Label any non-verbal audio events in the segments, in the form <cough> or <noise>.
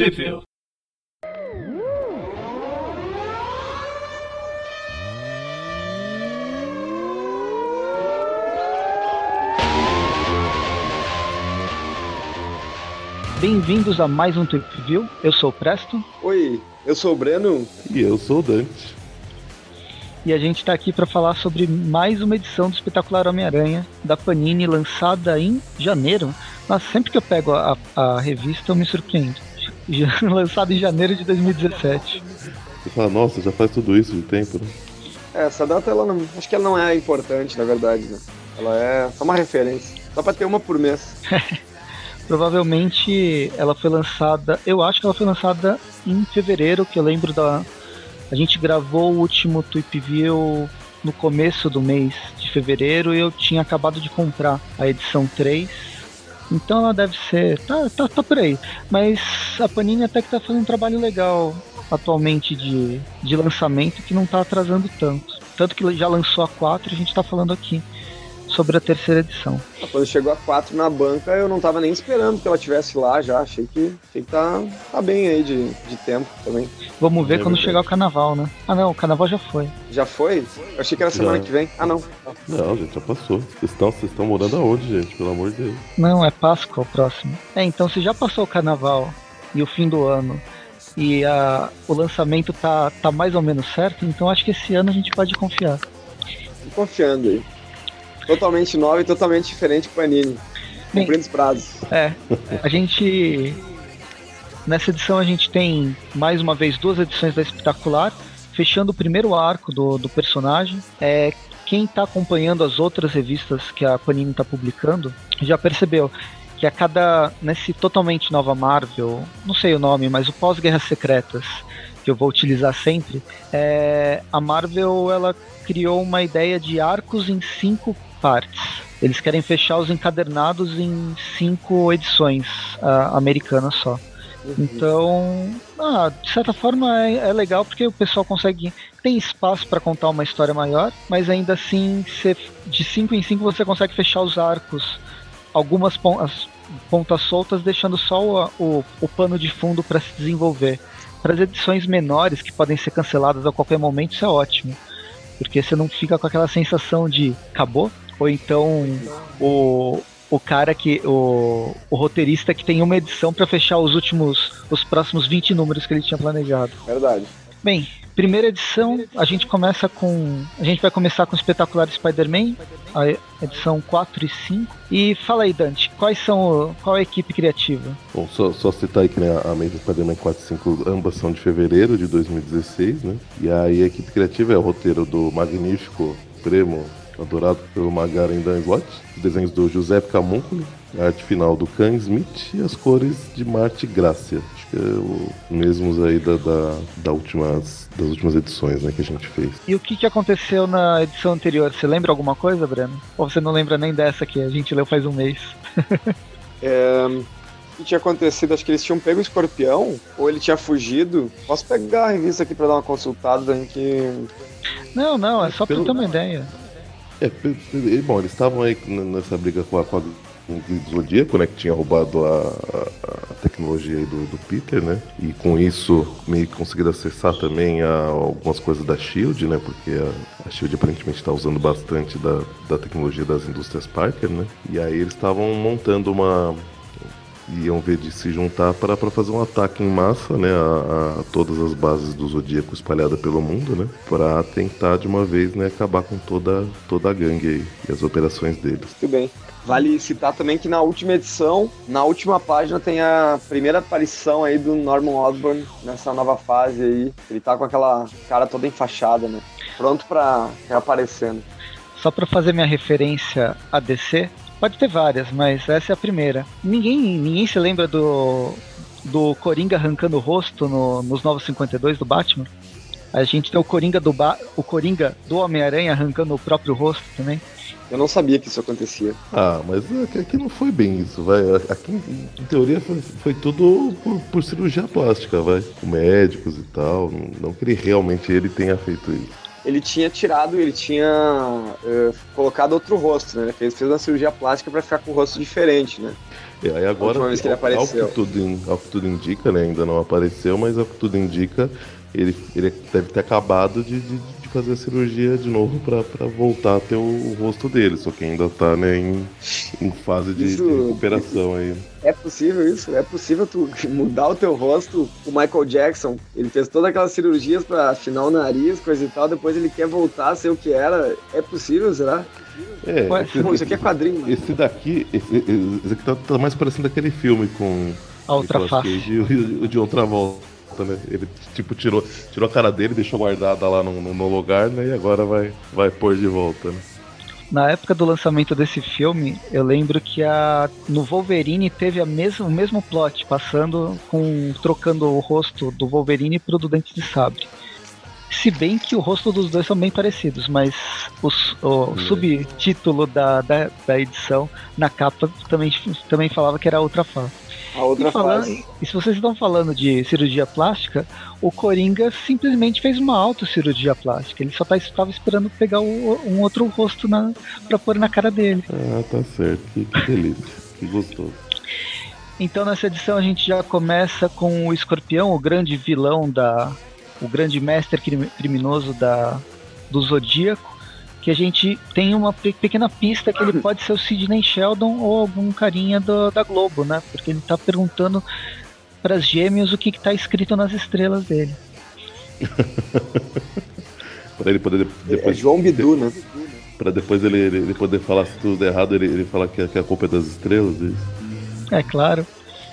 Trivia. Bem-vindos a mais um Trip View. Eu sou o Presto. Oi, eu sou o Breno. E eu sou o Dante. E a gente está aqui para falar sobre mais uma edição do Espetacular Homem-Aranha da Panini, lançada em janeiro. Mas sempre que eu pego a, a revista, eu me surpreendo. <laughs> lançada em janeiro de 2017. Você fala, nossa, já faz tudo isso de tempo, né? É, essa data, ela não, acho que ela não é importante, na verdade, né? Ela é só uma referência. Só para ter uma por mês. <laughs> Provavelmente ela foi lançada, eu acho que ela foi lançada em fevereiro, que eu lembro da. A gente gravou o último Tweep View no começo do mês de fevereiro e eu tinha acabado de comprar a edição 3. Então ela deve ser. Tá, tá, tá por aí. Mas a Panini até que tá fazendo um trabalho legal atualmente de, de lançamento que não tá atrasando tanto. Tanto que já lançou a 4 e a gente tá falando aqui sobre a terceira edição. Quando chegou a 4 na banca, eu não tava nem esperando que ela tivesse lá já. Achei que, achei que tá, tá bem aí de, de tempo também. Vamos ver é quando chegar o carnaval, né? Ah não, o carnaval já foi. Já foi? Eu achei que era semana Já. que vem. Ah não. Não, gente, já passou. Vocês estão, vocês estão morando aonde, gente? Pelo amor de Deus. Não, é Páscoa o próximo. É, então se já passou o carnaval e o fim do ano e a, o lançamento tá, tá mais ou menos certo, então acho que esse ano a gente pode confiar. Tô confiando aí. Totalmente nova e totalmente diferente com Panini. Bem, Cumprindo os prazos. É, a gente. Nessa edição a gente tem mais uma vez duas edições da Espetacular, fechando o primeiro arco do, do personagem. É, quem está acompanhando as outras revistas que a Panini está publicando já percebeu que a cada. nesse totalmente nova Marvel, não sei o nome, mas o pós-Guerras Secretas, que eu vou utilizar sempre, é, a Marvel ela criou uma ideia de arcos em cinco partes. Eles querem fechar os encadernados em cinco edições uh, americanas só. Então, ah, de certa forma é, é, legal porque o pessoal consegue. Tem espaço para contar uma história maior, mas ainda assim, cê, de 5 em 5 você consegue fechar os arcos, algumas pontas, pontas soltas, deixando só o, o, o pano de fundo para se desenvolver. Para as edições menores, que podem ser canceladas a qualquer momento, isso é ótimo. Porque você não fica com aquela sensação de acabou, ou então o, o cara que. O, o roteirista que tem uma edição para fechar os últimos. os próximos 20 números que ele tinha planejado. Verdade. Bem, primeira edição, a gente começa com. A gente vai começar com o espetacular Spider-Man, a edição 4 e 5. E fala aí, Dante, quais são. qual é a equipe criativa? Bom, só, só citar aí que né, a Amazing Spider-Man 4 e 5 ambas são de fevereiro de 2016, né? E aí a equipe criativa é o roteiro do magnífico Premo adorado pelo Magaren Dan Slott, os desenhos do José Camuncoli, a arte final do Can Smith e as cores de Marte Grácia. Acho que é o mesmos aí da, da, da últimas, das últimas edições né, que a gente fez. E o que, que aconteceu na edição anterior? Você lembra alguma coisa, Breno? Ou você não lembra nem dessa que a gente leu faz um mês? <laughs> é, o que tinha acontecido? Acho que eles tinham pego o escorpião, ou ele tinha fugido. Posso pegar a revista aqui para dar uma consultada em que. Não, não, é só pra Pelo- ter uma ideia. É, bom, eles estavam aí nessa briga com a, com a Zodíaco, né, que tinha roubado a, a- tecnologia do, do Peter, né, e com isso meio que conseguiram acessar também a, algumas coisas da SHIELD, né, porque a, a SHIELD aparentemente está usando bastante da, da tecnologia das indústrias Parker, né, e aí eles estavam montando uma iam ver de se juntar para fazer um ataque em massa, né, a, a todas as bases do Zodíaco espalhadas pelo mundo, né, para tentar de uma vez, né, acabar com toda toda a gangue aí e as operações deles. Tudo bem. Vale citar também que na última edição, na última página, tem a primeira aparição aí do Norman Osborn nessa nova fase aí. Ele tá com aquela cara toda enfaixada, né? Pronto pra reaparecer. né? Só pra fazer minha referência a DC, pode ter várias, mas essa é a primeira. Ninguém, ninguém se lembra do do Coringa arrancando o rosto no- nos Novos 52 do Batman? A gente tem o Coringa do ba o Coringa do Homem-Aranha arrancando o próprio rosto também. Eu não sabia que isso acontecia. Ah, mas aqui, aqui não foi bem isso, vai. Aqui, em teoria, foi, foi tudo por, por cirurgia plástica, vai. Com médicos e tal. Não que ele realmente ele tenha feito isso. Ele tinha tirado, ele tinha uh, colocado outro rosto, né? Ele fez, fez uma cirurgia plástica para ficar com o rosto diferente, né? E aí agora, ao, que ao, que tudo, ao que tudo indica, né? Ainda não apareceu, mas ao que tudo indica, ele, ele deve ter acabado de, de fazer a cirurgia de novo para voltar a ter o, o, rosto dele, só que ainda tá né, em, em fase de, isso, de recuperação aí. É possível isso? É possível tu <laughs> mudar o teu rosto? O Michael Jackson, ele fez todas aquelas cirurgias para afinar o nariz, coisa e tal, depois ele quer voltar a ser o que era. É possível, será? É, esse, Pô, isso aqui é quadrinho. Esse daqui, esse, esse aqui tá, tá, mais parecendo aquele filme com a outra face e o de outra volta, né? Ele tipo tirou, tirou a cara dele, deixou guardada lá no, no, lugar, né? E agora vai, vai pôr de volta, né? Na época do lançamento desse filme, eu lembro que a, no Wolverine teve a mesmo, o mesmo plot, passando com. trocando o rosto do Wolverine pro do Dente de Sabre. Se bem que o rosto dos dois são bem parecidos, mas os, o é. subtítulo da, da, da, edição na capa também, também falava que era outra face. A outra e, falando, e se vocês estão falando de cirurgia plástica, o Coringa simplesmente fez uma autocirurgia plástica. Ele só tá, estava esperando pegar o, um outro rosto na, pra pôr na cara dele. Ah, tá certo. Que, que delícia. que gostoso. Então nessa edição a gente já começa com o Escorpião, o grande vilão da, o grande mestre criminoso da, do Zodíaco, que a gente tem uma pequena pista que ele <coughs> pode ser o Sidney Sheldon ou algum carinha do, da Globo, né? Porque ele está perguntando para as gêmeos o que está escrito nas estrelas dele. <laughs> para ele poder depois. É João Bidu, né? Para depois ele, ele, poder falar se tudo errado, ele, ele falar que, que a culpa é das estrelas. É isso. É claro.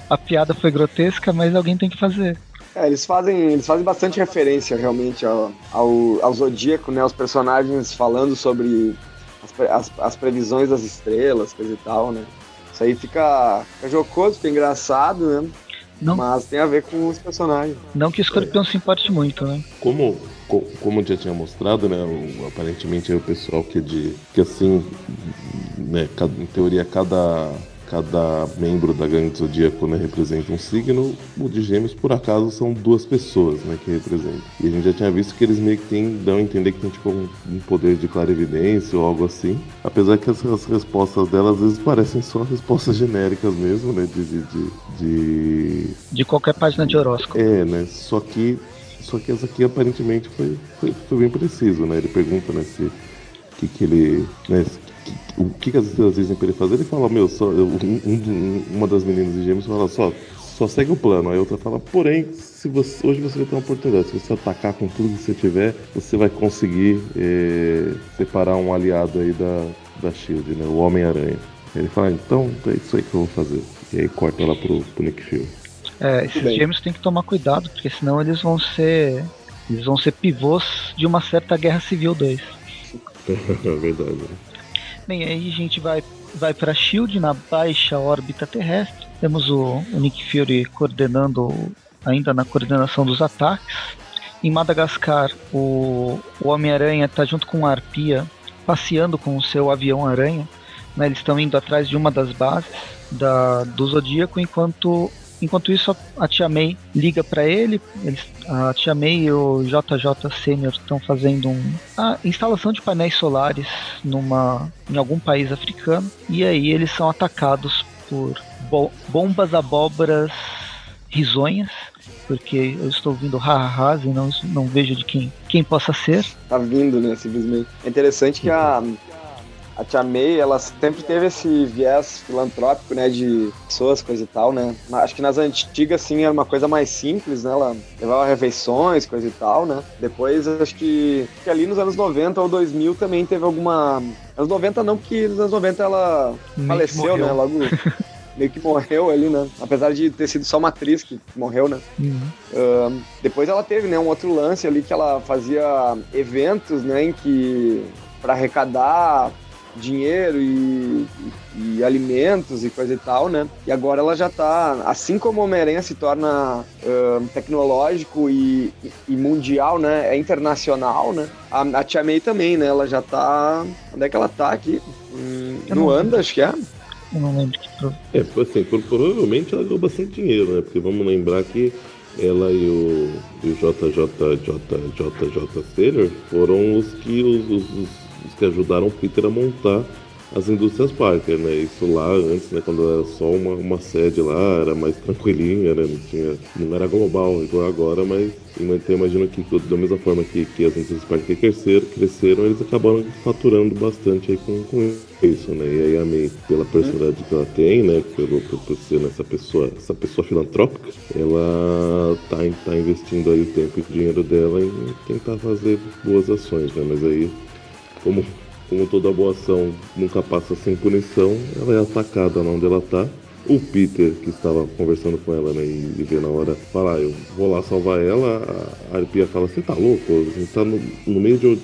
A piada foi grotesca, mas alguém tem que fazer. É, eles fazem, eles fazem bastante referência realmente ao, ao, ao Zodíaco, né? Os personagens falando sobre as, as, as, previsões das estrelas, coisa e tal, né? Isso aí fica, fica jocoso, fica engraçado, né? Não. Mas tem a ver com os personagens. Não que o escorpião é. se importe muito, né? Como, como já tinha mostrado, né? O, aparentemente é o pessoal que é de. que assim, né, em teoria cada cada membro da gangue do zodíaco né, representa um signo, o de gêmeos, por acaso, são duas pessoas né, que representam. E a gente já tinha visto que eles meio que tem, dão a entender que tem tipo um, um poder de clarividência ou algo assim. Apesar que as, as, respostas delas às vezes parecem só respostas genéricas mesmo, né? De, de, de, de... de qualquer página de horóscopo. É, né? Só que, só que essa aqui aparentemente foi, foi, foi bem preciso, né? Ele pergunta, né, se que, que ele. Né, o que, que as estrelas dizem pra ele fazer? Ele fala, meu, só, um, um, uma das meninas de gêmeos fala, só, só segue o plano. Aí a outra fala, porém, se você, hoje você vai ter uma oportunidade. Se você atacar com tudo que você tiver, você vai conseguir é, separar um aliado aí da, da Shield, né? O Homem-Aranha. Ele fala, então é isso aí que eu vou fazer. E aí corta lá pro, pro Nick Fury. É, esses gêmeos têm que tomar cuidado, porque senão eles vão ser. Eles vão ser pivôs de uma certa Guerra Civil 2. <laughs> é verdade. Né? Bem, aí a gente vai, vai para Shield na baixa órbita terrestre. Temos o, o Nick Fury coordenando, ainda na coordenação dos ataques. Em Madagascar, o, o Homem-Aranha está junto com a Arpia, passeando com o seu avião-aranha. Né, eles estão indo atrás de uma das bases da, do Zodíaco, enquanto Enquanto isso, a Tia May liga para ele. Eles, a Tia May e o JJ Sênior estão fazendo um, a instalação de painéis solares numa, em algum país africano. E aí eles são atacados por bo bombas abóboras risonhas. Porque eu estou ouvindo ha-ha-has e não, não vejo de quem, quem possa ser. Tá vindo, né? Simplesmente. É interessante que a, a Tia May, ela sempre teve esse viés filantrópico, né, de pessoas, coisa e tal, né. Acho que nas antigas, sim, era uma coisa mais simples, né, ela levava refeições, coisa e tal, né. Depois, acho que, que ali nos anos 90 ou 2000 também teve alguma... Anos 90 não, porque nos anos 90 ela meio faleceu, né, logo... <laughs> meio que morreu ali, né? Apesar de ter sido só uma atriz que morreu, né? Uhum. Uh, depois ela teve, né, um outro lance ali que ela fazia eventos, né, em que para arrecadar dinheiro e, e, e, alimentos e coisa e tal, né? E agora ela já tá, assim como o Homem-Aranha se torna uh, tecnológico e, e, mundial, né? É internacional, né? A, a Tia May também, né? Ela já tá. Onde é que ela tá aqui? Hum, no Anda, acho que é. Eu não lembro que É, assim, provavelmente ela ganhou bastante dinheiro, né? Porque vamos lembrar que ela e o, e o JJJJ Senior foram os que os, os, que ajudaram Peter a montar as indústrias Parker, né? Isso lá antes, né? Quando era só uma, uma sede lá, era mais tranquilinha, né? Não, tinha, não era global igual agora, mas então, imagino que da mesma forma que, que as indústrias Parker cresceram, cresceram, eles acabaram faturando bastante aí com, com isso, né? E aí a May, pela personalidade que ela tem, né? Pelo, por, por ser essa pessoa, essa pessoa filantrópica, ela tá, tá investindo aí o tempo e o dinheiro dela em tentar fazer boas ações, né? Mas aí, como como toda boa ação nunca passa sem punição, ela é atacada onde ela tá. O Peter, que estava conversando com ela, né, e, vê na hora, fala, ah, eu vou lá salvar ela, a Arpia fala, você tá louco? A gente tá no, no meio de,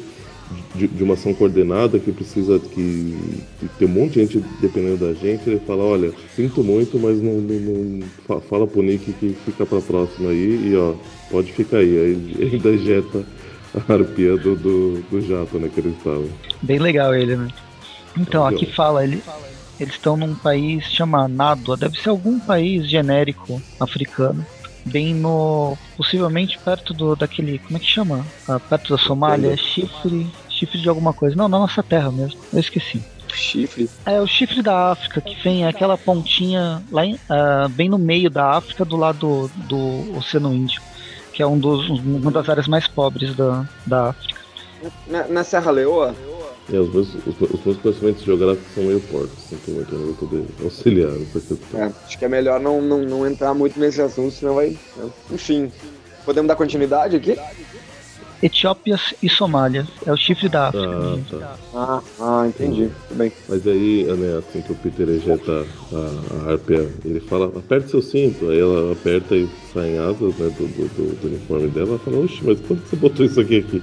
de, de, uma ação coordenada que precisa que, que tem um monte de gente dependendo da gente. Ele fala, olha, sinto muito, mas não, não, não fala pro Nick que fica pra próxima aí e ó, pode ficar aí. Aí ainda <laughs> ejeta a <laughs> arpia do, do, do jato, né, que eles estavam. Bem legal ele, né? Então, aqui fala, ele, eles estão num país chamado Nádua, deve ser algum país genérico africano, bem no. possivelmente perto do daquele. como é que chama? Ah, perto da Somália, chifre. chifre de alguma coisa. Não, na nossa terra mesmo, eu esqueci. Chifre? É, o chifre da África, que vem aquela pontinha lá em, uh, bem no meio da África, do lado do, do Oceano Índico, que é um dos, uma das áreas mais pobres da, da África. Na, na Serra Leoa? É, os meus, os, os meus conhecimentos geográficos são meio fortes, sinto muito, eu não vou poder auxiliar nessa questão. É, acho que é melhor não, não, não entrar muito nesse assunto, senão vai. Enfim. Podemos dar continuidade aqui? Etiópia e Somália. É o chifre da África. Ah, tá. ah, ah entendi. Tudo bem. Mas aí, né, assim que o Peter ejeta a, a harpia, ele fala, aperte seu cinto. Aí ela aperta e saem asas né, do, do, do, do uniforme dela. Ela fala, oxe, mas quando você botou isso aqui aqui?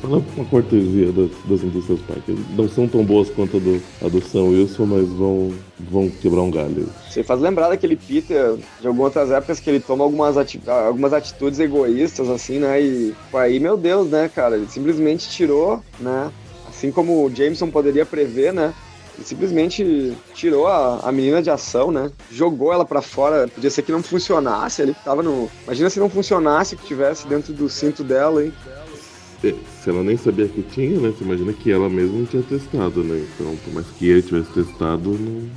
Fala uma cortesia das, das indústrias Parker. Não são tão boas quanto a do, a do Sam Wilson, mas vão, vão quebrar um galho. Você faz lembrar daquele Peter de algumas outras épocas que ele toma algumas, ati algumas atitudes egoístas, assim, né? E aí, meu Deus, né, cara? Ele simplesmente tirou, né? Assim como o Jameson poderia prever, né? Ele simplesmente tirou a, a menina de ação, né? Jogou ela para fora. Podia ser que não funcionasse. Ele tava no. Imagina se não funcionasse que tivesse dentro do cinto dela, hein? Se ela nem sabia que tinha, né? Você imagina que ela mesma não tinha testado, né? Então, por mais que ele tivesse testado, não...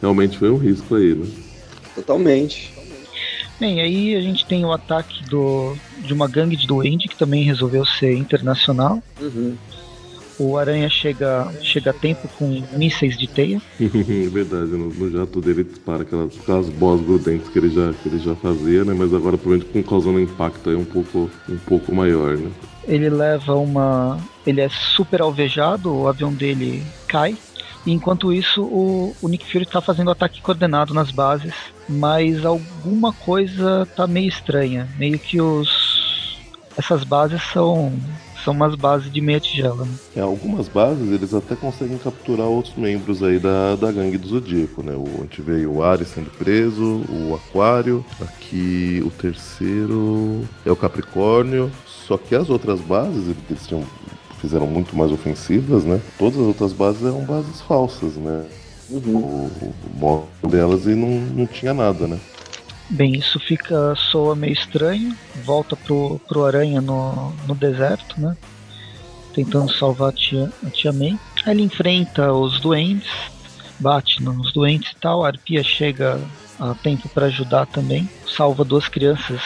realmente foi um risco aí, né? Totalmente. Bem, aí a gente tem o ataque do, de uma gangue de duende que também resolveu ser internacional. Uhum. O Aranha chega, chega a tempo com mísseis de teia. é <laughs> verdade, no, no, jato dele dispara aquelas, aquelas bolas grudentes que ele, já, que ele já fazia, né? Mas agora provavelmente com causando um impacto aí um pouco, um pouco maior, né? Ele leva uma. Ele é super alvejado, o avião dele cai. E enquanto isso, o, o Nick Fury está fazendo ataque coordenado nas bases, mas alguma coisa tá meio estranha. Meio que os. Essas bases são são umas bases de meia tigela. Né? É, algumas bases eles até conseguem capturar outros membros aí da, da gangue do Zodíaco, né? O, a gente veio o Ares sendo preso, o Aquário, aqui o terceiro é o Capricórnio. Só que as outras bases, eles tinham, fizeram muito mais ofensivas, né? Todas as outras bases eram bases falsas, né? Uhum. O, o delas e não, não tinha nada, né? Bem, isso fica soa meio estranho. Volta pro, pro Aranha no, no deserto, né? Tentando salvar a tia, a tia May. Aí ele enfrenta os doentes, bate nos doentes e tal. A Arpia chega a tempo para ajudar também. Salva duas crianças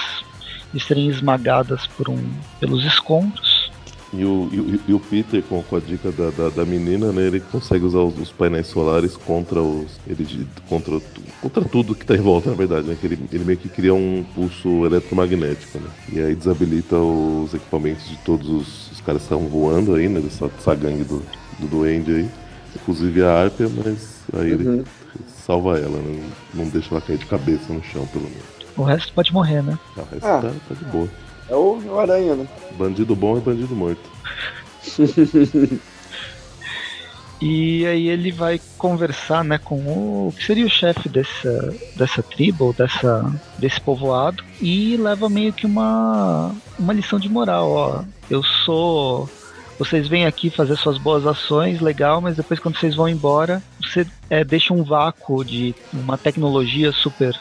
de serem esmagadas por um, pelos escombros. E o, e, e o Peter, com, com a dica da, da, da, menina, né, ele consegue usar os, os, painéis solares contra os. Ele, contra, contra tudo que está em volta, na verdade, né? Que ele, ele meio que cria um pulso eletromagnético, né? E aí desabilita os equipamentos de todos os, os caras que estavam voando aí, né? Dessa, dessa gangue do, do Duende aí. Inclusive a Arpia, mas aí uhum. ele salva ela, né? Não deixa ela cair de cabeça no chão, pelo menos. O resto pode morrer, né? Ah, o resto ah. tá, tá de boa. É o, o Aranha, né? Bandido bom é bandido morto. <laughs> e aí ele vai conversar, né, com o, o que seria o chefe dessa, dessa tribo, dessa, desse povoado, e leva meio que uma, uma lição de moral, ó. Eu sou vocês vêm aqui fazer suas boas ações, legal, mas depois quando vocês vão embora, você é, deixa um vácuo de uma tecnologia super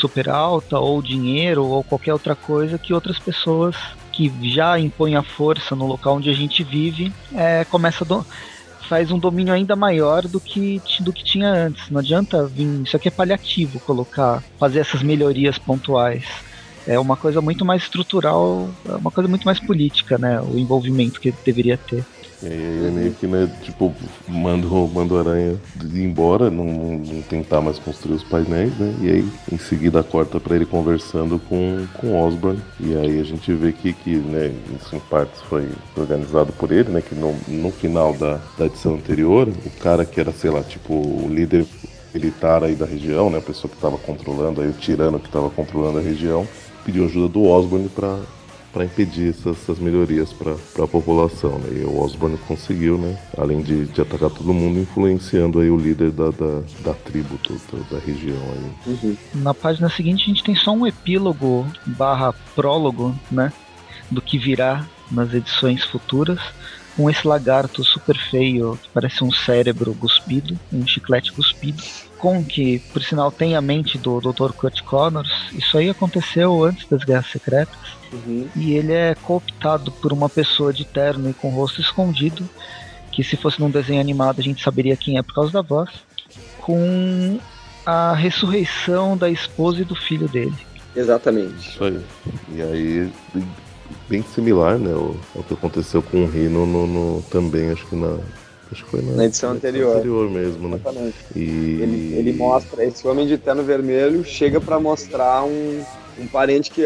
super alta, ou dinheiro, ou qualquer outra coisa que outras pessoas que já impõem a força no local onde a gente vive é, começa do faz um domínio ainda maior do que, do que tinha antes. Não adianta vir. Isso aqui é paliativo colocar, fazer essas melhorias pontuais. É uma coisa muito mais estrutural, é uma coisa muito mais política, né? O envolvimento que deveria ter. E aí ele meio que, né, tipo, manda o Aranha ir embora, não, não, tentar mais construir os painéis, né? E aí, em seguida, corta para ele conversando com, com Osborn. E aí a gente vê que, que né, isso em partes foi organizado por ele, né? Que no, no final da, da edição anterior, o cara que era, sei lá, tipo, o líder militar aí da região, né? A pessoa que estava controlando, aí o tirano que estava controlando a região, pediu ajuda do Osborn para para impedir essas, essas melhorias para a população. Né? E o Osborne conseguiu, né? além de, de, atacar todo mundo, influenciando aí o líder da, da, da tribo, da, da região. Aí. Uhum. Na página seguinte a gente tem só um epílogo barra prólogo né? do que virá nas edições futuras com esse lagarto super feio que parece um cérebro cuspido, um chiclete cuspido, com que, por sinal, tem a mente do Dr. Kurt Connors. Isso aí aconteceu antes das Guerras Secretas. Uhum. E ele é cooptado por uma pessoa de terno e com o rosto escondido, que se fosse num desenho animado a gente saberia quem é por causa da voz, com a ressurreição da esposa e do filho dele. Exatamente. Isso aí. E aí, bem similar, né, ao, ao que aconteceu com o Rino no, no, também, acho que na, Acho que foi na, na edição anterior. anterior mesmo, né? Exatamente. E... Ele, ele mostra, esse homem de terno vermelho chega para mostrar um, um parente que,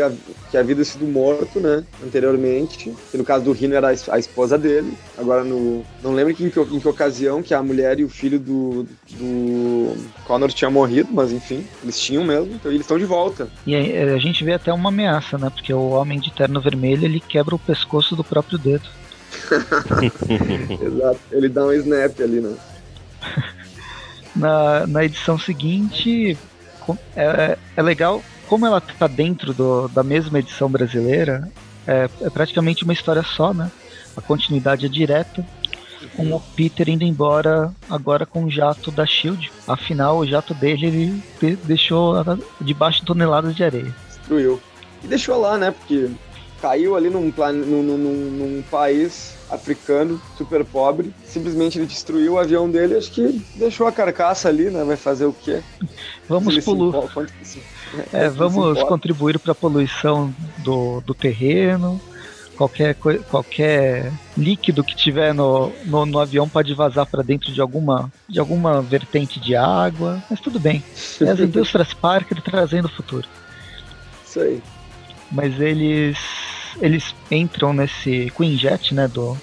que havia sido morto, né, anteriormente. Que no caso do Rino era a esposa dele. Agora, no, não lembro em que, em que ocasião que a mulher e o filho do, do Connor tinham morrido, mas enfim, eles tinham mesmo. Então eles estão de volta. E a, a gente vê até uma ameaça, né? Porque o homem de terno vermelho ele quebra o pescoço do próprio dedo. <laughs> Exato, ele dá um snap ali, né? <laughs> na, na edição seguinte, é, é legal como ela tá dentro do, da mesma edição brasileira, é, é, praticamente uma história só, né? A continuidade é direta, com o Peter indo embora agora com o jato da Shield. Afinal, o jato dele ele deixou debaixo de toneladas de areia. Destruiu. E deixou lá, né? Porque caiu ali num, num, num, num país africano super pobre. Simplesmente ele destruiu o avião dele, acho que deixou a carcaça ali, né? Vai fazer o quê? <laughs> Vamos poluir. É, vamos contribuir para a poluição do, do terreno. Qualquer, qualquer líquido que tiver no, no, no avião pode vazar para dentro de alguma, de alguma vertente de água, mas tudo bem. <laughs> É as indústrias Parker trazendo o futuro. Isso aí. Mas eles eles entram nesse Queen Jet, né, do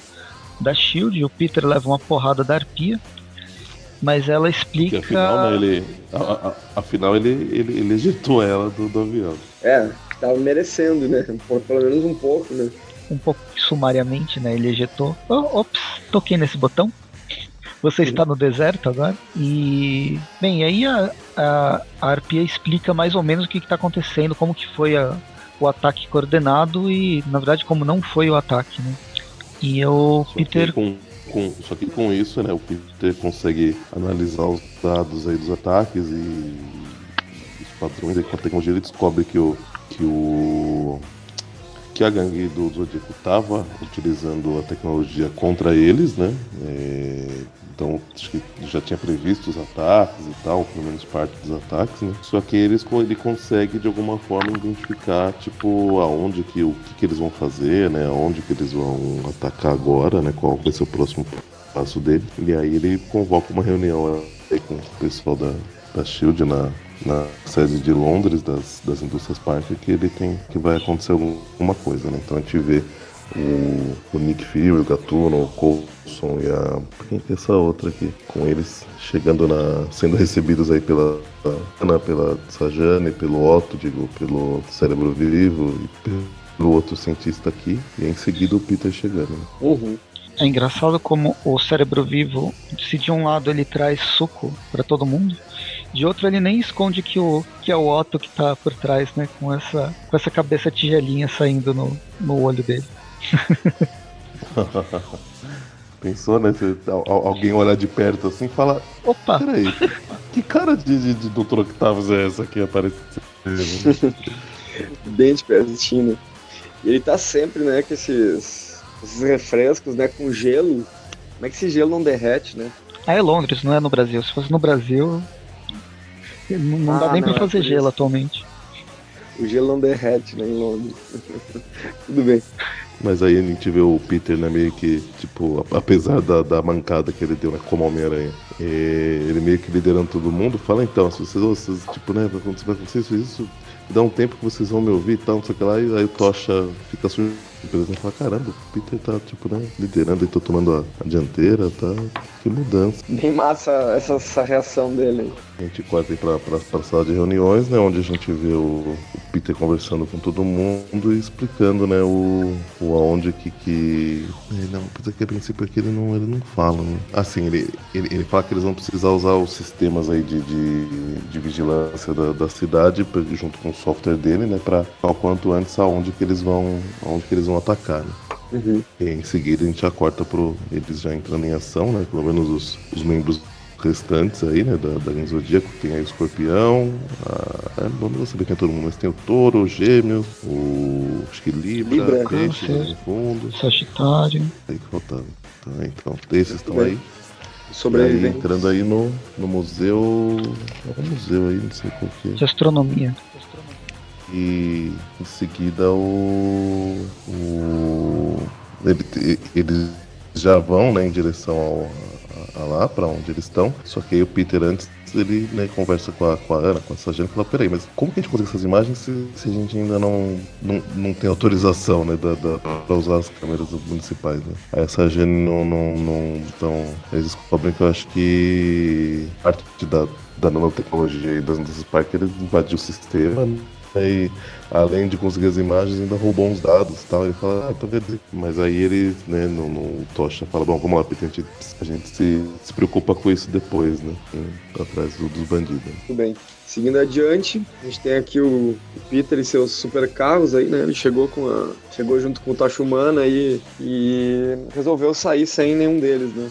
da Shield, e o Peter leva uma porrada da arpia, mas ela explica. Que afinal, né, ele, a, a, afinal ele, ele, ele ejetou ela do, do avião. É, tava merecendo, né? Pelo menos um pouco, né? Um pouco sumariamente, né? Ele ejetou. Oh, ops, toquei nesse botão. Você está no deserto agora. E. Bem, aí a, a, a Arpia explica mais ou menos o que está acontecendo, como que foi a, o ataque coordenado e, na verdade, como não foi o ataque, né? E o Só Peter. Com, com, só que com isso, né, o Peter consegue analisar os dados aí dos ataques e os padrões aí com a tecnologia, ele descobre que o. que o. que a gangue do Zodíaco estava utilizando a tecnologia contra eles, né? É, então acho que já tinha previsto os ataques e tal, pelo menos parte dos ataques, né? Só que eles ele consegue de alguma forma identificar tipo aonde que o que, que eles vão fazer, né? Aonde que eles vão atacar agora, né? Qual vai ser o próximo passo dele? E aí ele convoca uma reunião aí com o pessoal da, da Shield na na sede de Londres das, das indústrias Parker que ele tem que vai acontecer alguma coisa, né? Então a gente vê o, o Nick Fury, o Gatuno, o Coulson e a. Quem é essa outra aqui? Com eles chegando na. sendo recebidos aí pela Ana, pela Sajane, pelo Otto, digo, pelo Cérebro Vivo e pelo outro cientista aqui. E em seguida o Peter chegando. Né? Uhum. É engraçado como o cérebro vivo, se de um lado ele traz suco para todo mundo, de outro ele nem esconde que, o, que é o Otto que tá por trás, né? Com essa, com essa cabeça tigelinha saindo no, no olho dele. <laughs> Pensou, né? Se alguém olhar de perto assim e fala: Opa! Peraí, que cara de, de, de Dr. Octavius é essa aqui aparecendo? Bem de pertinho. E ele tá sempre, né, com esses, esses refrescos, né, com gelo. Como é que esse gelo não derrete, né? Ah, é Londres, não é no Brasil. Se fosse no Brasil, não, não dá Ah, nem não, pra é fazer por gelo atualmente. O gelo não derrete, né, em Londres. <laughs> Tudo bem. Mas aí a gente vê o Peter, né, meio que, tipo, apesar da, da mancada que ele deu, né, como Homem-Aranha, é, ele meio que liderando todo mundo, fala então, se vocês, vocês tipo, né, vai acontecer, vai acontecer isso, isso, dá um tempo que vocês vão me ouvir e tal, não sei o que lá, e aí o Tocha fica surpreso, né, fala, caramba, o Peter tá, tipo, né, liderando e tô tomando a, a dianteira, tá, que mudança. Bem massa essa, essa reação dele. A gente corta aí pra, sala de reuniões, né? Onde a gente vê o, o Peter conversando com todo mundo e explicando, né? O, o aonde que. que... Ele não, apesar que a princípio aqui ele não, ele não fala, né? Assim, ele, ele, ele fala que eles vão precisar usar os sistemas aí de, de, de vigilância da, da cidade junto com o software dele, né? Pra o quanto antes aonde que eles vão. aonde que eles vão atacar, né? Uhum. Em seguida a gente já corta pro. eles já entrando em ação, né? Pelo menos os, os membros restantes aí, né? Da, da linha Zodíaco. Tem aí o escorpião. A, é, vamos saber quem é todo mundo, mas tem o touro, o gêmeo, o. Acho que Libra, Libra. peixe Câncer. no fundo. Sagitário. Aí que faltava. Tá, então, esses estão aí. E aí, Sobrevivente. entrando aí no, no museu. É um museu aí, não sei qual que é. De astronomia. E em seguida o. o ele- eles já vão né, em direção ao, a, lá, pra onde eles estão. Só que aí o Peter antes ele né, conversa com a, com a Ana, com a Sajane, e fala, peraí, mas como que a gente consegue essas imagens se, se a gente ainda não, não, não tem autorização né, da, da, pra usar as câmeras municipais, né? Aí a Sajane não, não, não. Então, eles descobrem que eu acho que parte da, da nanotecnologia e das indústrias Parker eles invadiu o sistema. Né? Aí, além de conseguir as imagens, ainda roubou uns dados e tal. Ele fala, ah, então quer dizer. Mas aí ele, né, no, no Tocha fala, bom, vamos lá, Peter, a gente, a gente se, se preocupa com isso depois, né? com- Atrás do- dos bandidos. né? Muito bem. Seguindo adiante, a gente tem aqui o, Peter e seus super carros aí, né? Ele chegou com a. Chegou junto com o Tocha Humana aí e resolveu sair sem nenhum deles, né?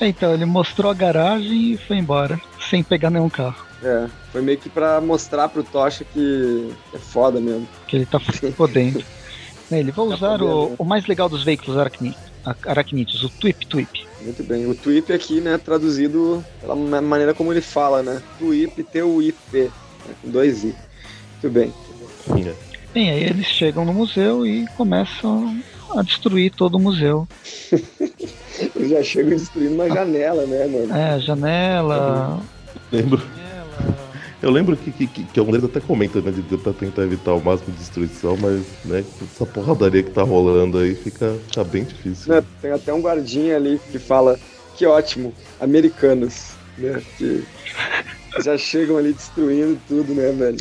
É, então, ele mostrou a garagem e foi embora. Sem pegar nenhum carro. É, foi meio que pra mostrar pro Tocha que é foda mesmo. Que ele tá podendo. <laughs> Ele vai Tá usar o, né? o mais legal dos veículos aracnídeos, o Twip Twip. Muito bem. O Twip aqui, né, traduzido pela ma- maneira como ele fala, né? Twip, T-U-I-P, né, com dois I. Muito bem. Bem, aí eles chegam no museu e começam a destruir todo o museu. <laughs> Eles já chegam destruindo uma janela, né, mano? É, janela. Lembro. janela. Eu lembro que, que, que, que algum deles até comenta, né, de, pra tentar evitar o máximo de destruição, mas, né, essa porradaria que tá rolando aí fica, fica bem difícil. Né, Tem até um guardinha ali que fala que ótimo, americanos, né? Que <laughs> já chegam ali destruindo tudo, né, velho?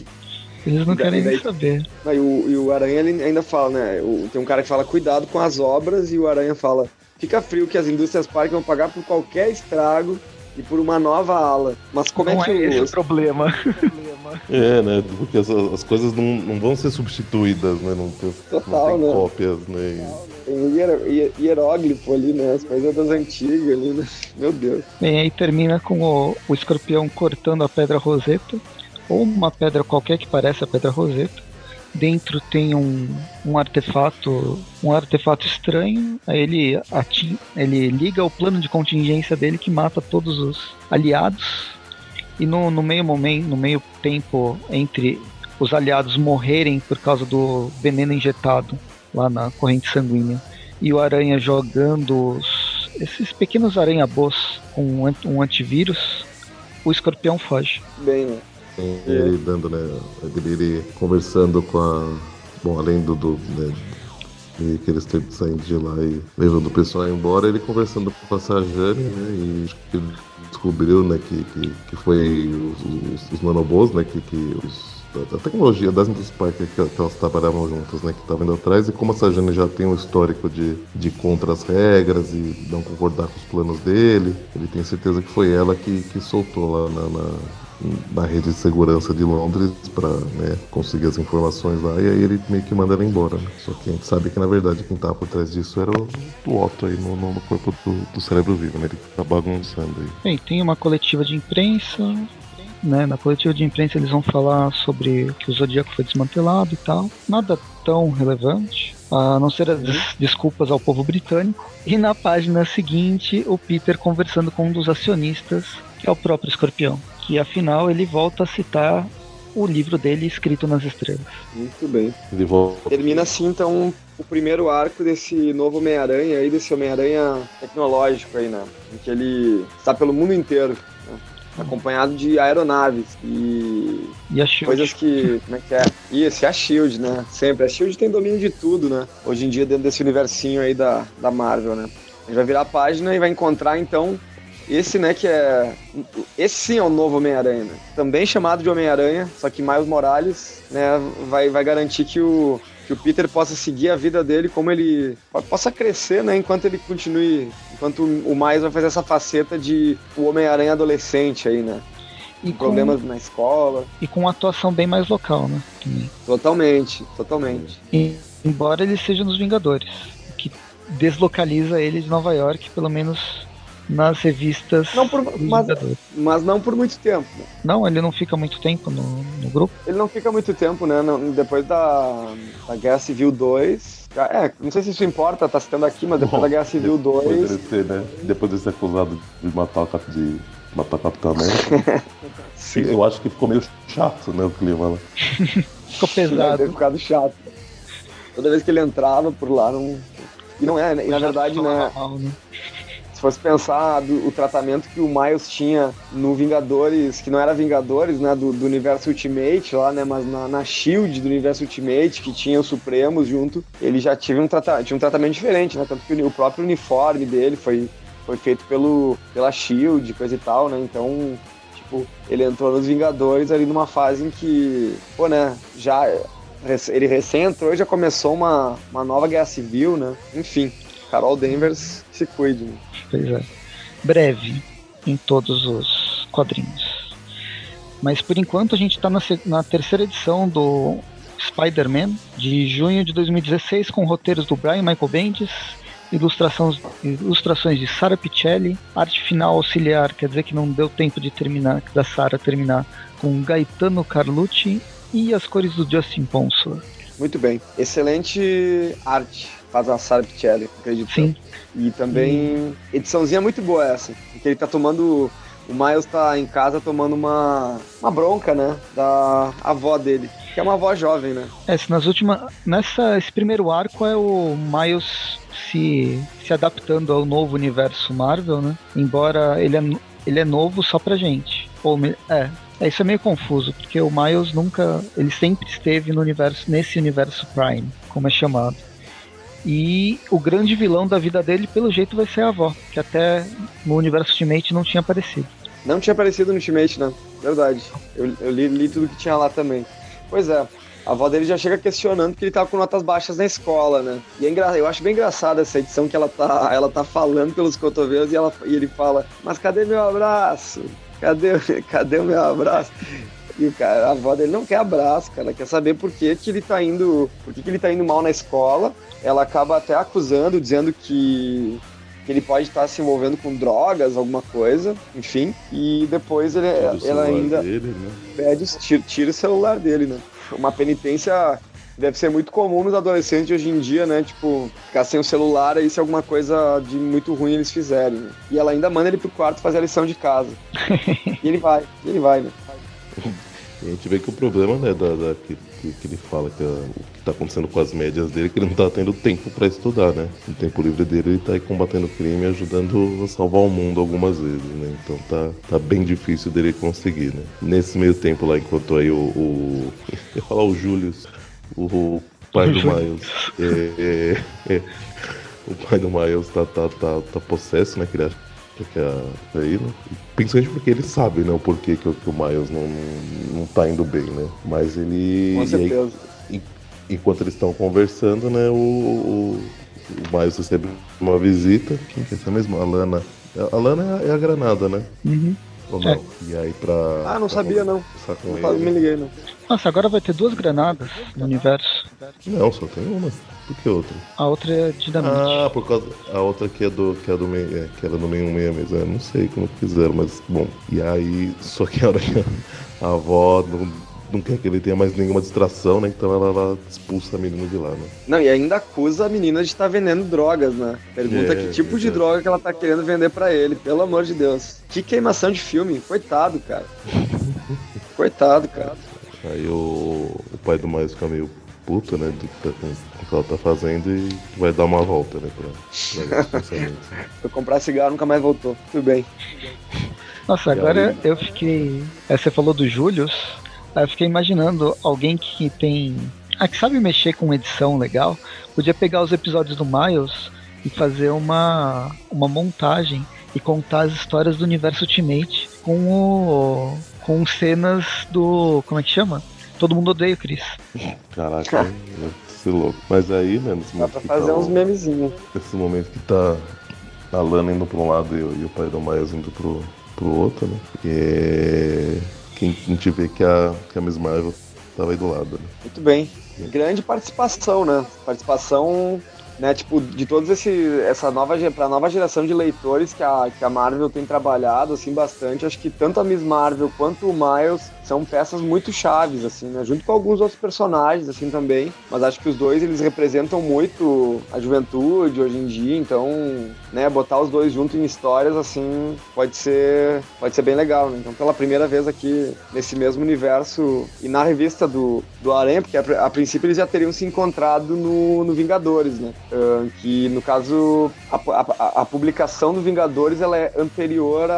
Eles não querem nem saber. E o, e o Aranha ele ainda fala, né? o- tem um cara que fala cuidado com as obras e o Aranha fala fica frio que as indústrias Park vão pagar por qualquer estrago e por uma nova ala. Mas como não é que é esse o, o problema. <laughs> É, né? Porque as, as coisas não, não vão ser substituídas, né? Não tem, Total, não tem né? cópias, né? tem hier- hier- hieróglifo ali, né? As coisas das antigas ali, né? <laughs> Meu Deus. Bem, aí termina com o, o escorpião cortando a pedra roseta, ou uma pedra qualquer que parece a pedra roseta. Dentro tem um, um artefato, um artefato estranho. Aí ele, ati- ele liga o plano de contingência dele que mata todos os aliados. E no, no meio momento, no meio tempo entre os aliados morrerem por causa do veneno injetado lá na corrente sanguínea e o aranha jogando os- esses pequenos aranha-boss com um, ant- antivírus, o escorpião foge. Bem, Ele dando, né? Ele, ele conversando com a. Bom, além do. do né, meio que eles têm saindo de lá e levando o pessoal embora, ele conversando com a Sajane, né? E acho que ele descobriu, né, que, que, que foi os, os, os nanobos, né? Que, que os. Da tecnologia das Parker que, que elas trabalhavam juntas, né? Que estavam indo atrás, e como a Sajane já tem um histórico de, de contra as regras e não concordar com os planos dele, ele tem certeza que foi ela que, que soltou lá na- na, na rede de segurança de Londres para conseguir as informações lá e aí ele meio que manda ela embora. Né? Só que a gente sabe que na verdade quem tava por trás disso era o, o Otto aí no, no- corpo do, do cérebro vivo, né? Ele tá bagunçando aí. Bem, tem uma coletiva de imprensa. né? Na coletiva de imprensa eles vão falar sobre que o Zodíaco foi desmantelado e tal. Nada tão relevante. A não ser as desculpas ao povo britânico. E na página seguinte, o Peter conversando com um dos acionistas, que é o próprio Escorpião. Que afinal ele volta a citar o livro dele escrito nas estrelas. Muito bem. Ele volta. Termina assim, então, o primeiro arco desse novo Homem-Aranha aí, desse Homem-Aranha tecnológico aí, né? Em que ele está pelo mundo inteiro, né? acompanhado de aeronaves e E a Shield. coisas que. Como é que é? Isso, e a Shield, né? Sempre. A Shield tem domínio de tudo, né? Hoje em dia, dentro desse universinho aí da, da Marvel, né? A gente vai virar a página e vai encontrar, então, esse, né, que é. Esse sim é o novo Homem-Aranha, né? Também chamado de Homem-Aranha, só que Miles Morales, né, vai, vai garantir que o, que o Peter possa seguir a vida dele como ele. possa crescer, né, enquanto ele continue. Enquanto o Miles vai fazer essa faceta de o Homem-Aranha adolescente aí, né? e, com, Problemas na escola. e com uma atuação bem mais local, né? Também. Totalmente, totalmente. E, embora ele seja nos Vingadores, o que deslocaliza ele de Nova York, pelo menos nas revistas Não por, mas, mas não por muito tempo. Não, ele não fica muito tempo no, no grupo. Ele não fica muito tempo, né? não- depois da, da Guerra Civil 2. já- É, não sei se isso importa, tá citando aqui, mas depois Bom, da Guerra Civil Depois 2. dele ser, né? Depois de ser acusado de matar o Cap de matar o Capitão América. <laughs> sim, eu acho que ficou meio chato, né, o clima lá. <laughs> Ficou deve pesado. ficado chato. Toda vez que ele entrava por lá, não. E não é, né? E na verdade, né? Mal, né? Se fosse pensar do- o tratamento que o Miles tinha no Vingadores, que não era Vingadores, né, do, do universo Ultimate lá, né, mas na, na Shield do universo Ultimate, que tinha os Supremos junto, ele já tinha um, trata tinha um tratamento diferente, né, tanto que o, o próprio uniforme dele foi, foi feito pelo, pela Shield, coisa e tal, né, então, tipo, ele entrou nos Vingadores ali numa fase em que, pô, né, já, ele recém entrou e já começou uma, uma nova guerra civil, né, enfim, Carol Danvers se cuide, né. Pois é. Breve em todos os quadrinhos. Mas por enquanto a gente está na, na terceira edição do Spider-Man, de junho de 2016, com roteiros do Brian Michael Bendis, ilustrações, ilustrações de Sara Pichelli, arte final auxiliar, quer dizer que não deu tempo de terminar, da Sara terminar, com Gaetano Carlucci e as cores do Justin Ponsor. Muito bem. Excelente arte. Faz a Sarah Pichelli, acredito. Sim, E também. Ediçãozinha muito boa essa. Porque ele tá tomando. O Miles tá em casa tomando uma. Uma bronca, né? Da avó dele. Que é uma avó jovem, né? É, se nas últimas. Nessa, esse primeiro arco é o Miles se, se adaptando ao novo universo Marvel, né? Embora ele é, ele é novo só pra gente. Ou, me- é, é, isso é meio confuso, porque o Miles nunca. Ele sempre esteve no universo, nesse universo Prime, como é chamado. E o grande vilão da vida dele, pelo jeito, vai ser a avó, que até no universo Ultimate não tinha aparecido. Não tinha aparecido no Ultimate, né? Verdade. Eu, eu li, li tudo que tinha lá também. Pois é. A avó dele já chega questionando que ele tava com notas baixas na escola, né? E é engra... eu acho bem engraçada essa edição que ela tá, ela tá falando pelos cotovelos e, ela... e ele fala: Mas cadê meu abraço? Cadê, <laughs> cadê o meu abraço? E o cara, a avó dele não quer abraço, cara. Quer saber por que, que ele tá indo. Por que, que ele tá indo mal na escola. Ela acaba até acusando, dizendo que que ele pode estar se envolvendo com drogas, alguma coisa, enfim. E depois ele, ela celular ainda Dele, né? pede, tira, tira o celular dele, né? Uma penitência deve ser muito comum nos adolescentes hoje em dia, né? Tipo, ficar sem o celular aí se alguma coisa de muito ruim eles fizerem. Né? E ela ainda manda ele pro quarto fazer a lição de casa. <laughs> e ele vai, e ele vai, né? E a gente vê que o problema, né, da, da- que, que, ele fala que é o que tá acontecendo com as médias dele, é que ele não tá tendo tempo pra estudar, né? No tempo livre dele, ele tá aí combatendo o crime e ajudando a salvar o mundo algumas vezes, né? Então tá, tá bem difícil dele conseguir, né? Nesse meio tempo lá, enquanto aí o. o <laughs> eu ia falar o Julius, o pai do <laughs> Miles. É, é, é, o pai do Miles tá, tá, tá, tá possesso, né? Que ele acha que é aí, né? Principalmente porque ele sabe, né, o porquê que, o- que o Miles não, não, tá indo bem, né? Mas ele. Com e aí, certeza. enquanto eles estão conversando, né, o, o, o Miles recebe uma visita. Quem que é essa mesma? A Lana. A Lana é a Granada, né? Uhum. Ou não? E aí pra. Ah, não pra sabia, não. Não, não me liguei, não. Nossa, agora vai ter duas granadas no universo. Não, só tem uma. Por que outra? A outra é Dinamite. Ah, por causa. A outra que é do. Que, é do, é, que era do 616 mesmo. É, não sei como fizeram, mas bom. E aí. <laughs> Só que a hora que a, avó não, não quer que ele tenha mais nenhuma distração, né? Então ela, ela expulsa a menina de lá, né? Não, e ainda acusa a menina de estar tá vendendo drogas, né? Pergunta é, que tipo é. de droga que ela tá querendo vender para ele, pelo amor de Deus. Que queimação de filme, coitado, cara. <laughs> coitado, cara. Aí o, o pai do mais fica meio puto, né? Do que, tá, com, com que ela tá fazendo e vai dar uma volta, né? Pra, pra <laughs> Foi comprar cigarro nunca mais voltou. Tudo bem. Nossa, agora aí... eu fiquei. É, você falou do Július. Eu fiquei imaginando alguém que tem. Ah, que sabe mexer com edição legal. Podia pegar os episódios do Miles e fazer uma, uma montagem e contar as histórias do universo Ultimate com o. com cenas do. como é que chama? Todo mundo odeia o Chris. Caraca, ser louco. Mas aí, né, nesse Dá pra fazer tá, uns memezinhos. Nesse momento que tá a Lana indo pra um lado e, e o pai do Miles indo pro, pro outro, né? E é... Quem, a gente vê que a, que a Miss Marvel tava aí do lado. Né? Muito bem. Grande participação, né? Participação né, tipo, de todos esse essa nova para nova geração de leitores que a, que a Marvel tem trabalhado assim bastante, acho que tanto a Miss Marvel quanto o Miles são peças muito chaves assim, né, junto com alguns outros personagens assim também, mas acho que os dois eles representam muito a juventude hoje em dia, então, né, botar os dois juntos em histórias assim pode ser pode ser bem legal, né? Então, pela primeira vez aqui nesse mesmo universo e na revista do do Aranha, porque a, a princípio eles já teriam se encontrado no, no Vingadores, né? Uh, que no caso a, a, a, publicação do Vingadores ela é anterior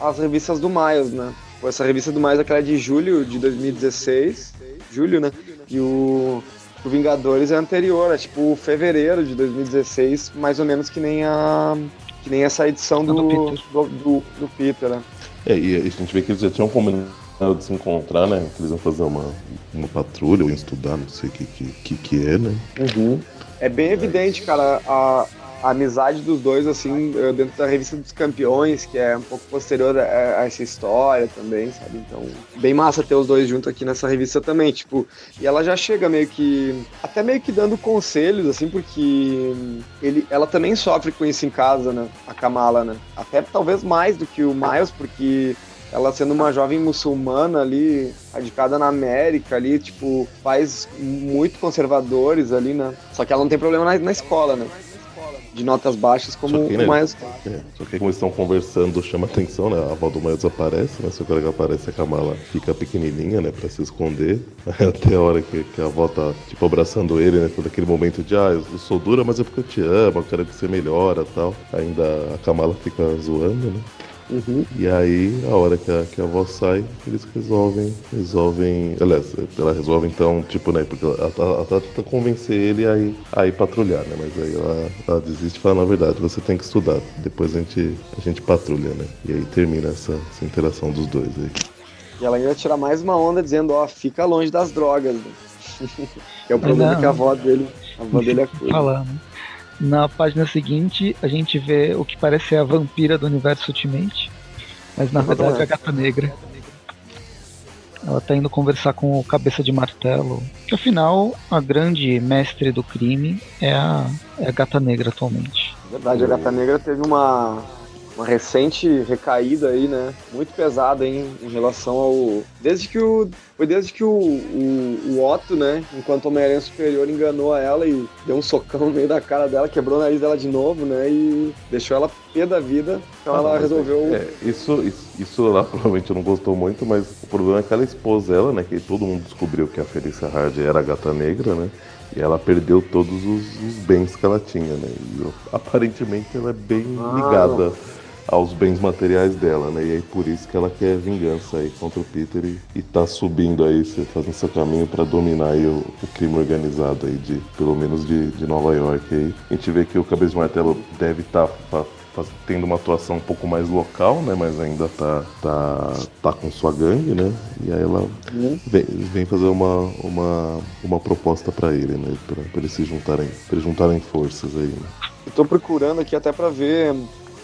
às revistas do Miles, né? Essa revista do Miles aquela é de julho de 2016, julho, né? E o, o Vingadores é anterior, é tipo fevereiro de 2016, mais ou menos que nem a que nem essa edição do, do, Peter. Do, do, do Peter né? É, e a gente vê que eles já tinham combinado de se encontrar, né? Que eles vão fazer uma, uma patrulha ou estudar, não sei o que, que, que é, né? Uhum. É bem evidente, cara, a, a, amizade dos dois, assim, eh, dentro da revista dos campeões, que é um pouco posterior a, a, essa história também, sabe? Então, bem massa ter os dois juntos aqui nessa revista também, tipo, e ela já chega meio que, até meio que dando conselhos, assim, porque ele, ela também sofre com isso em casa, né? A Kamala, né? Até talvez mais do que o Miles, porque ela sendo uma jovem muçulmana ali, radicada na América ali, tipo, pais muito conservadores ali, né? Só que ela não tem problema na, na escola, né? De notas baixas como que, né, o Miles. É, só que como eles estão conversando, chama atenção, né? A avó do Miles aparece, né? Só que a hora que aparece a Kamala fica pequenininha, né? Pra se esconder. <laughs> Até a hora que, que a avó tá, tipo, abraçando ele, né? Todo aquele momento de, ah, eu sou dura, mas é porque eu te amo, eu quero que você melhora tal. Ainda a Kamala fica zoando, né? Uhum. E aí, a hora que a, que a avó sai, eles resolvem, resolvem. Aliás, ela resolve então, tipo, né? Porque ela, tá, ela tá tentando convencer ele a ir, a ir patrulhar, né? Mas aí ela, ela desiste e fala, na verdade, você tem que estudar. Depois a gente, a gente patrulha, né? E aí termina essa, essa interação dos dois aí. E ela ainda tira mais uma onda dizendo, ó, fica longe das drogas. Né? <laughs> que é o problema que a avó dele, a avó dele é <laughs> coisa. Falando. Na página seguinte, a gente vê o que parece ser a vampira do universo Ultimate, mas na verdade é a gata negra. Ela tá indo conversar com o cabeça de martelo. Que afinal, a grande mestre do crime é a, é a gata negra atualmente. Verdade, a gata negra teve uma uma recente recaída aí, né? Muito pesada hein, em relação ao. Desde que o. Foi desde que o, o, o Otto, né? Enquanto Homem-Aranha Superior enganou ela e deu um socão no meio da cara dela, quebrou o nariz dela de novo, né? E deixou ela pé da vida. Então ah, ela resolveu. É, isso, isso, isso lá <laughs> provavelmente não gostou muito, mas o problema é que ela expôs ela, né? Que todo mundo descobriu que a Felícia Hard era a gata negra, né? E ela perdeu todos os, os, bens que ela tinha, né? E aparentemente ela é bem ah, ligada. Não aos bens materiais dela, né? E aí por isso que ela quer vingança aí contra o Peter e, e tá subindo aí, fazendo seu caminho para dominar aí o, o, crime organizado aí de, pelo menos de, de Nova York aí. A gente vê que o Cabeça de Martelo deve estar tá, tá, tendo uma atuação um pouco mais local, né? Mas ainda tá, tá, tá com sua gangue, né? E aí ela uhum. vem, vem fazer uma, uma, uma proposta para ele, né? Para eles se juntarem, pra eles juntarem forças aí. Né? Eu tô procurando aqui até para ver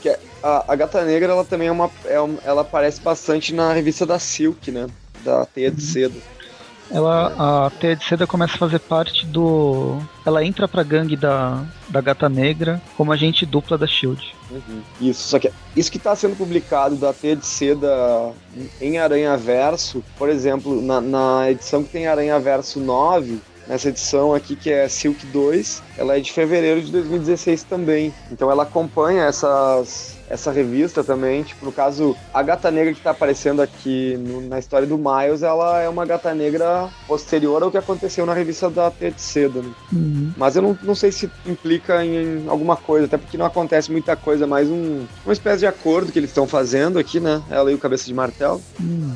que a, a, Gata Negra, ela também é uma, é ela aparece bastante na revista da Silk, né? Da Teia de Cedo. ela, a Teia de Seda começa a fazer parte do. Ela entra pra gangue da, da Gata Negra como agente dupla da Shield. Uhum. Isso, só que isso que está sendo publicado da Teia de Seda em Aranha Verso, por exemplo, na, na edição que tem Aranha Verso 9, nessa edição aqui que é Silk 2, ela é de fevereiro de 2016 também. Então ela acompanha essas essa revista também, tipo, no caso, a gata negra que tá aparecendo aqui no, na história do Miles, ela é uma gata negra posterior ao que aconteceu na revista da Seda, né? Uhum. Mas eu não, não sei se implica em, em, alguma coisa, até porque não acontece muita coisa, mais um, uma espécie de acordo que eles estão fazendo aqui, né? Ela e o Cabeça de Martelo. Uhum.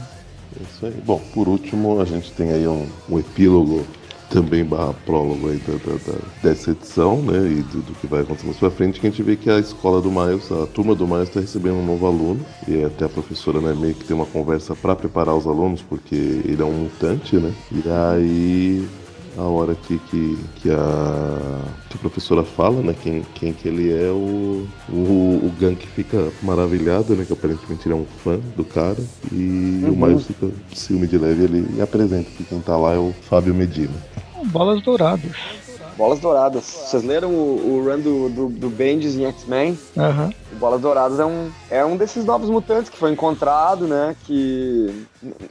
Isso aí. Bom, por último, a gente tem aí um, um epílogo também barra prólogo aí da, da, da, dessa edição, né, e do, do, que vai acontecer mais pra frente, que a gente vê que a escola do Miles, a turma do Miles está recebendo um novo aluno, e até a professora, né, meio que tem uma conversa para preparar os alunos, porque ele é um mutante, né, e aí a hora que, que, que, a, que a professora fala, né, quem, quem que ele é, o, o, o Gank fica maravilhado, né, que aparentemente ele é um fã do cara, e uhum. o Miles fica ciúme de leve, ele apresenta que quem tá lá é o Fábio Medina. Bolas douradas. Bolas Douradas. Vocês leram o, o run do, do, do Bendis em X-Men? Uhum. Bolas Douradas é um, é um desses novos mutantes que foi encontrado, né? Que.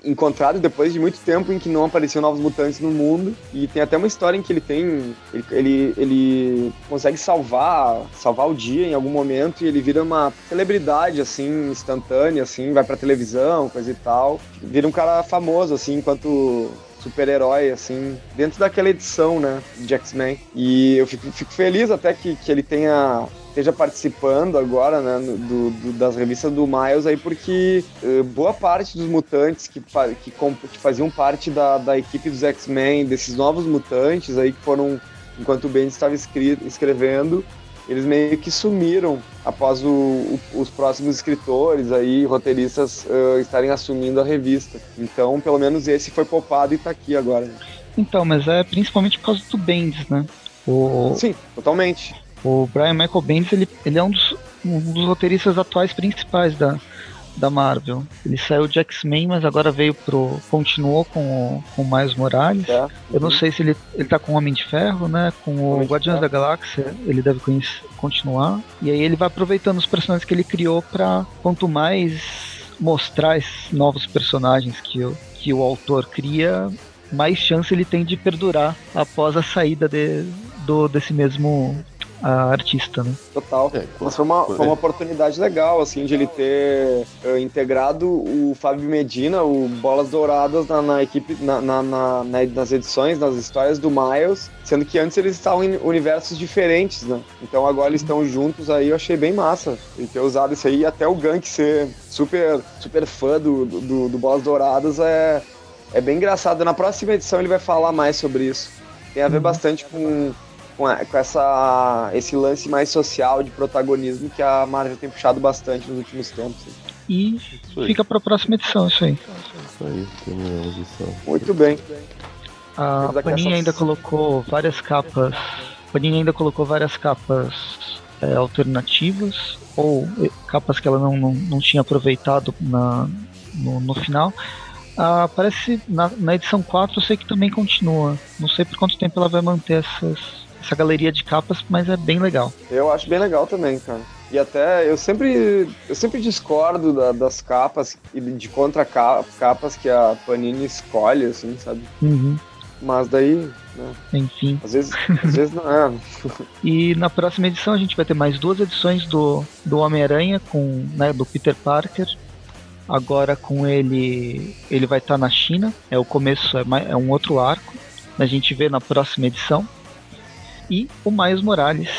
Encontrado depois de muito tempo em que não apareciam novos mutantes no mundo. E tem até uma história em que ele tem. Ele, ele, ele consegue salvar, salvar o dia em algum momento e ele vira uma celebridade, assim, instantânea, assim, vai pra televisão, coisa e tal. Vira um cara famoso, assim, enquanto super-herói, assim, dentro daquela edição, né, de X-Men. E eu fico, fico, feliz até que, que ele tenha esteja participando agora, né, do, do, das revistas do Miles aí, porque uh, boa parte dos mutantes que, que, que faziam parte da, da equipe dos X-Men, desses novos mutantes aí que foram, enquanto o Ben estava escrevendo, eles meio que sumiram após o, o, os próximos escritores aí, roteiristas uh, estarem assumindo a revista. Então, pelo menos esse foi poupado e está aqui agora. Então, mas é principalmente por causa do Bendis, né? O... Sim, totalmente. O Brian Michael Bendis, ele, ele é um dos, um dos roteiristas atuais principais da, da Marvel. Ele saiu de X-Men, mas agora veio pro. continuou com o, com Miles Morales. É. Eu não sei se ele, ele tá com o Homem de Ferro, né? Com o Guardiões da Galáxia, ele deve conhecer, continuar. E aí ele vai aproveitando os personagens que ele criou para quanto mais mostrar esses novos personagens que o, que o autor cria, mais chance ele tem de perdurar após a saída de, do, desse mesmo a artista, né? Total. É, Mas foi uma, foi uma oportunidade legal, assim, de ele ter uh, integrado o Fábio Medina, o Bolas Douradas, na, na equipe, na, na, na, nas edições, nas histórias do Miles, sendo que antes eles estavam em universos diferentes, né? Então agora eles estão juntos aí, eu achei bem massa. E ter usado isso aí, até o Gank ser super, super fã do, do, do Bolas Douradas é, é bem engraçado. Na próxima edição ele vai falar mais sobre isso. Tem a ver uhum. bastante com com, a, com essa, esse lance mais social de protagonismo que a Marvel tem puxado bastante nos últimos tempos. E fica para a próxima edição, isso aí. Isso aí, edição. Muito bem. A Panini ainda colocou várias capas. A Panini ainda colocou várias capas é, alternativas ou capas que ela não, não, não tinha aproveitado na, no, no final. Ah, parece na, na edição 4 eu sei que também continua. Não sei por quanto tempo ela vai manter essas, essa galeria de capas, mas é bem legal. Eu acho bem legal também, cara. E até eu sempre, eu sempre discordo da, das capas e de contra capas que a Panini escolhe, assim, sabe? Uhum. Mas daí, né? Enfim. Às vezes, às vezes não é. <laughs> e na próxima edição a gente vai ter mais duas edições do, do Homem-Aranha com, né, do Peter Parker. Agora com ele, ele vai estar tá na China. É o começo, é, é um outro arco. A gente vê na próxima edição e o Miles Morales,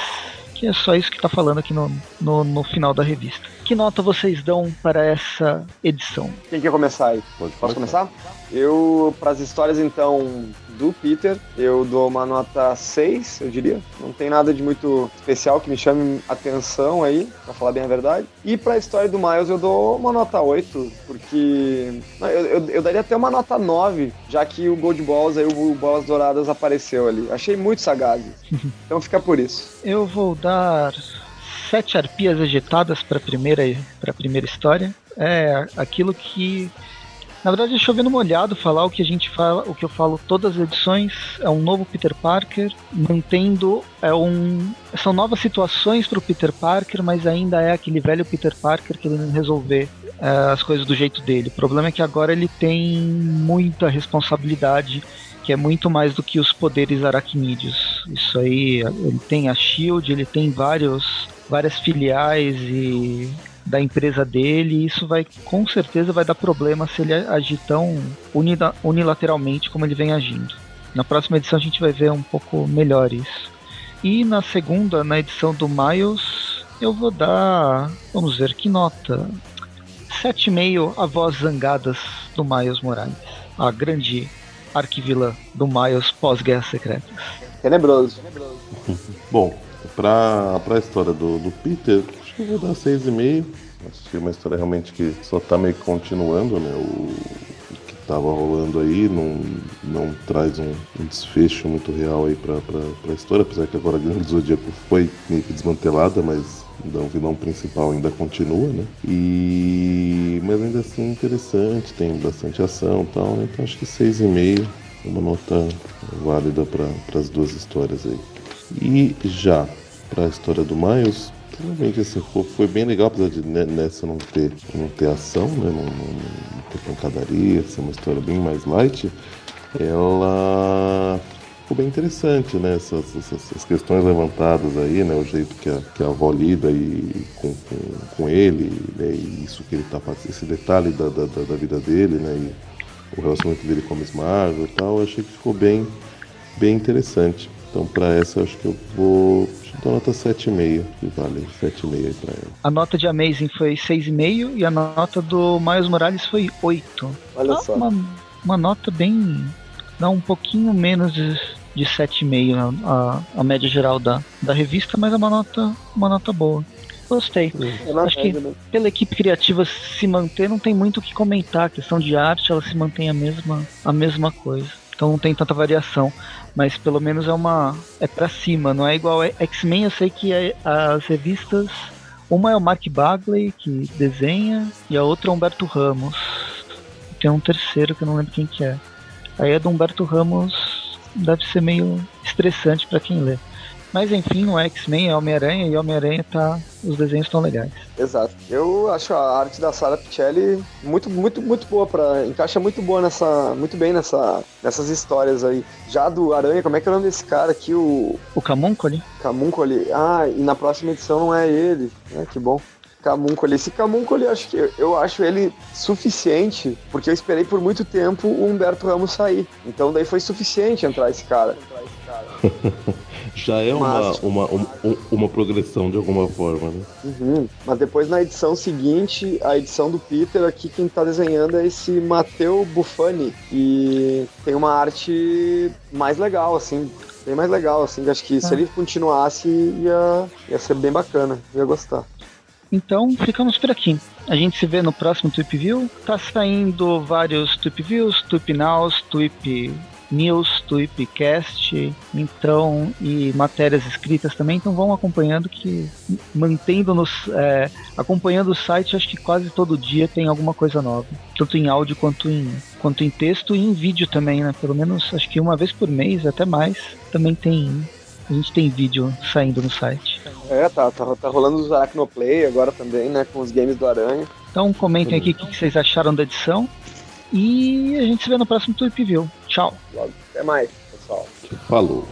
que é só isso que está falando aqui no, no, no, final da revista. Que nota vocês dão para essa edição? Quem quer começar aí? Pode, Posso começar? Eu, para as histórias então do Peter, eu dou uma nota 6, eu diria. Não tem nada de muito especial que me chame atenção aí, para falar bem a verdade. E para a história do Miles eu dou uma nota 8, porque não, eu, eu, eu, daria até uma nota 9, já que o Gold Balls aí, o Bolas Douradas apareceu ali. Achei muito sagaz. <laughs> Então fica por isso. Eu vou dar sete arpias agitadas para a primeira, primeira história. É aquilo que Na verdade, chovendo molhado falar o que a gente fala, o que eu falo todas as edições, é um novo Peter Parker, mantendo é um são novas situações para o Peter Parker, mas ainda é aquele velho Peter Parker querendo resolver é, as coisas do jeito dele. O problema é que agora ele tem muita responsabilidade, que é muito mais do que os poderes aracnídeos. Isso aí, ele tem a Shield, ele tem vários várias filiais e da empresa dele, e isso vai com certeza vai dar problema se ele agir tão unilateralmente como ele vem agindo. Na próxima edição a gente vai ver um pouco melhor isso. E na segunda, na edição do Miles, eu vou dar, vamos ver que nota. 7,5 a voz zangadas do Miles Morales, a grande arquivilã do Miles pós-Guerras Secretas. Tenebroso. Bom, pra, pra história do, do Peter, acho que eu vou dar 6,5. Acho que é uma história realmente que só tá meio continuando, né? O, que tava rolando aí não, não traz um, um desfecho muito real aí pra, pra, pra história, apesar que agora a Grande Zodíaco foi meio que desmantelada, mas o vilão principal ainda continua, né? E mas ainda assim interessante, tem bastante ação, e tal, né? então acho que 6,5 é uma nota válida para as duas histórias aí. E já para a história do Miles, realmente assim, foi, bem legal, apesar de nessa não ter, não ter ação, né? Não, não, não ter pancadaria, ser uma história bem mais light, ela ficou bem interessante, né? Essas, essas, essas, questões levantadas aí, né? O jeito que a, que a avó lida e com, com, com ele, né? E isso que ele tá fazendo, esse detalhe da, da, da, vida dele, né? E o relacionamento dele com a Miss Marvel e tal, eu achei que ficou bem, bem interessante. Então, para essa, eu acho que eu vou dar nota 7,5, que vale 7,5 para ela. A nota de Amazing foi 6,5 e a nota do Miles Morales foi 8. Olha ah, só. Uma, uma nota bem. dá um pouquinho menos de, de 7,5 a, a média geral da, da revista, mas é uma nota, uma nota boa. Gostei. É Acho que né? pela equipe criativa se manter, não tem muito o que comentar. A questão de arte, ela se mantém a mesma, a mesma coisa. Então não tem tanta variação mas pelo menos é uma é para cima, não é igual X-Men. Eu sei que é, as revistas, uma é o Mark Bagley que desenha e a outra é o Humberto Ramos. Tem um terceiro que eu não lembro quem que é. Aí é do Humberto Ramos, deve ser meio estressante para quem lê. Mas enfim, no X-Men é Homem-Aranha e Homem-Aranha tá. Os desenhos estão legais. Exato. Eu acho a arte da Sarah Pichelli muito, muito, muito boa para encaixa muito boa nessa, muito bem nessa, nessas histórias aí. Já do Aranha, como é que é o nome desse cara aqui, o o Camuncoli? Camuncoli. Ah, e na próxima edição não é ele. É, que bom. Camuncoli. Esse Camuncoli, acho que eu acho ele suficiente, porque eu esperei por muito tempo o Humberto Ramos sair. Então daí foi suficiente entrar esse cara. Entrar esse cara. Já é uma, uma, uma, uma, progressão de alguma forma, né? Uhum. Mas depois na edição seguinte, a edição do Peter, aqui quem tá desenhando é esse Matteo Buffani, e tem uma arte mais legal, assim, bem mais legal, assim, acho que se ah. ele continuasse ia, ia ser bem bacana, ia gostar. Então, ficamos por aqui. A gente se vê no próximo Tweep View. Tá saindo vários Tweep Views, Tweep Nows, Tweep news, tweetcast, então e matérias escritas também, então vão acompanhando que mantendo nos é, acompanhando o site, acho que quase todo dia tem alguma coisa nova, tanto em áudio quanto em quanto em texto e em vídeo também, né? Pelo menos acho que uma vez por mês, até mais, também tem a gente tem vídeo saindo no site. É, tá, tá, tá rolando os Arachnoplay agora também, né? Com os games do Aranha. Então comentem aqui o que vocês acharam da edição. E a gente se vê no próximo Tweep View. Tchau. Até mais, pessoal. Falou.